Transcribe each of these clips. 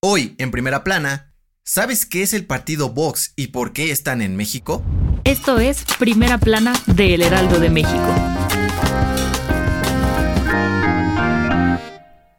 Hoy, en primera plana, ¿sabes qué es el partido Vox y por qué están en México? Esto es Primera Plana de El Heraldo de México.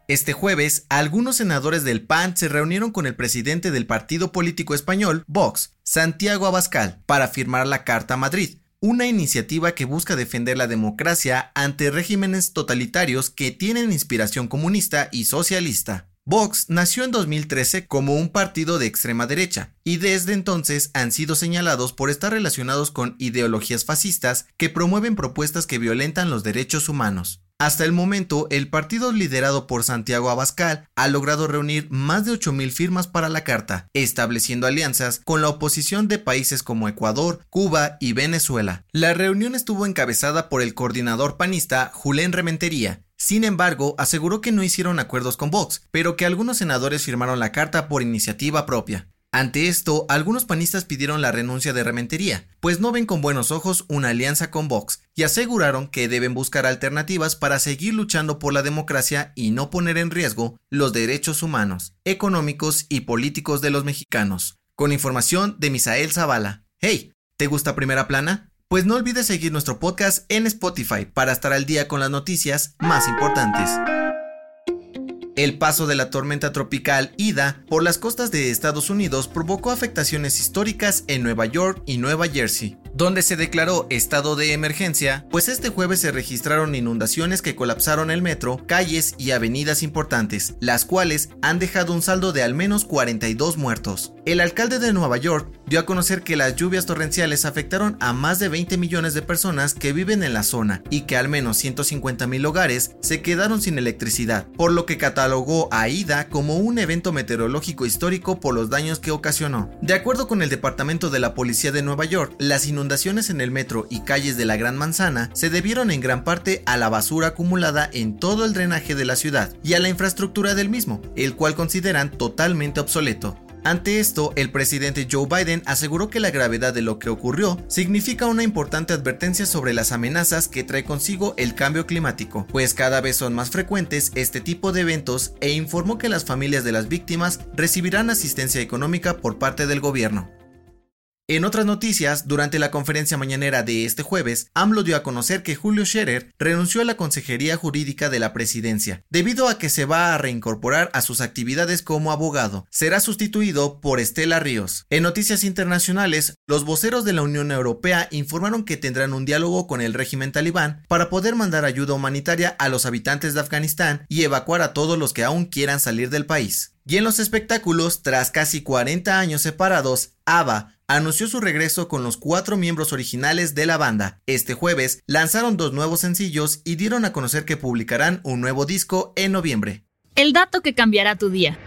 Este jueves, algunos senadores del PAN se reunieron con el presidente del partido político español, Vox, Santiago Abascal, para firmar la Carta Madrid, una iniciativa que busca defender la democracia ante regímenes totalitarios que tienen inspiración comunista y socialista. Vox nació en 2013 como un partido de extrema derecha y desde entonces han sido señalados por estar relacionados con ideologías fascistas que promueven propuestas que violentan los derechos humanos. Hasta el momento, el partido liderado por Santiago Abascal ha logrado reunir más de 8.000 firmas para la carta, estableciendo alianzas con la oposición de países como Ecuador, Cuba y Venezuela. La reunión estuvo encabezada por el coordinador panista Julen Rementería, sin embargo, aseguró que no hicieron acuerdos con Vox, pero que algunos senadores firmaron la carta por iniciativa propia. Ante esto, algunos panistas pidieron la renuncia de Rementería, pues no ven con buenos ojos una alianza con Vox, y aseguraron que deben buscar alternativas para seguir luchando por la democracia y no poner en riesgo los derechos humanos, económicos y políticos de los mexicanos. Con información de Misael Zavala. Hey, ¿te gusta Primera Plana? Pues no olvides seguir nuestro podcast en Spotify para estar al día con las noticias más importantes. El paso de la tormenta tropical Ida por las costas de Estados Unidos provocó afectaciones históricas en Nueva York y Nueva Jersey, donde se declaró estado de emergencia, pues este jueves se registraron inundaciones que colapsaron el metro, calles y avenidas importantes, las cuales han dejado un saldo de al menos 42 muertos. El alcalde de Nueva York dio a conocer que las lluvias torrenciales afectaron a más de 20 millones de personas que viven en la zona y que al menos 150 mil hogares se quedaron sin electricidad, por lo que catalogó a Ida como un evento meteorológico histórico por los daños que ocasionó. De acuerdo con el Departamento de la Policía de Nueva York, las inundaciones en el metro y calles de la Gran Manzana se debieron en gran parte a la basura acumulada en todo el drenaje de la ciudad y a la infraestructura del mismo, el cual consideran totalmente obsoleto. Ante esto, el presidente Joe Biden aseguró que la gravedad de lo que ocurrió significa una importante advertencia sobre las amenazas que trae consigo el cambio climático, pues cada vez son más frecuentes este tipo de eventos e informó que las familias de las víctimas recibirán asistencia económica por parte del gobierno. En otras noticias, durante la conferencia mañanera de este jueves, AMLO dio a conocer que Julio Scherer renunció a la Consejería Jurídica de la Presidencia, debido a que se va a reincorporar a sus actividades como abogado. Será sustituido por Estela Ríos. En noticias internacionales, los voceros de la Unión Europea informaron que tendrán un diálogo con el régimen talibán para poder mandar ayuda humanitaria a los habitantes de Afganistán y evacuar a todos los que aún quieran salir del país. Y en los espectáculos, tras casi 40 años separados, ABBA anunció su regreso con los cuatro miembros originales de la banda. Este jueves lanzaron dos nuevos sencillos y dieron a conocer que publicarán un nuevo disco en noviembre. El dato que cambiará tu día.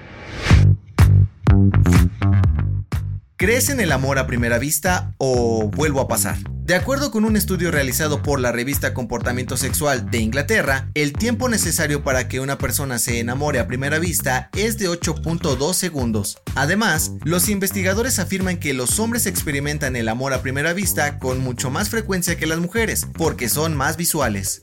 ¿Crees en el amor a primera vista o vuelvo a pasar? De acuerdo con un estudio realizado por la revista Comportamiento Sexual de Inglaterra, el tiempo necesario para que una persona se enamore a primera vista es de 8.2 segundos. Además, los investigadores afirman que los hombres experimentan el amor a primera vista con mucho más frecuencia que las mujeres, porque son más visuales.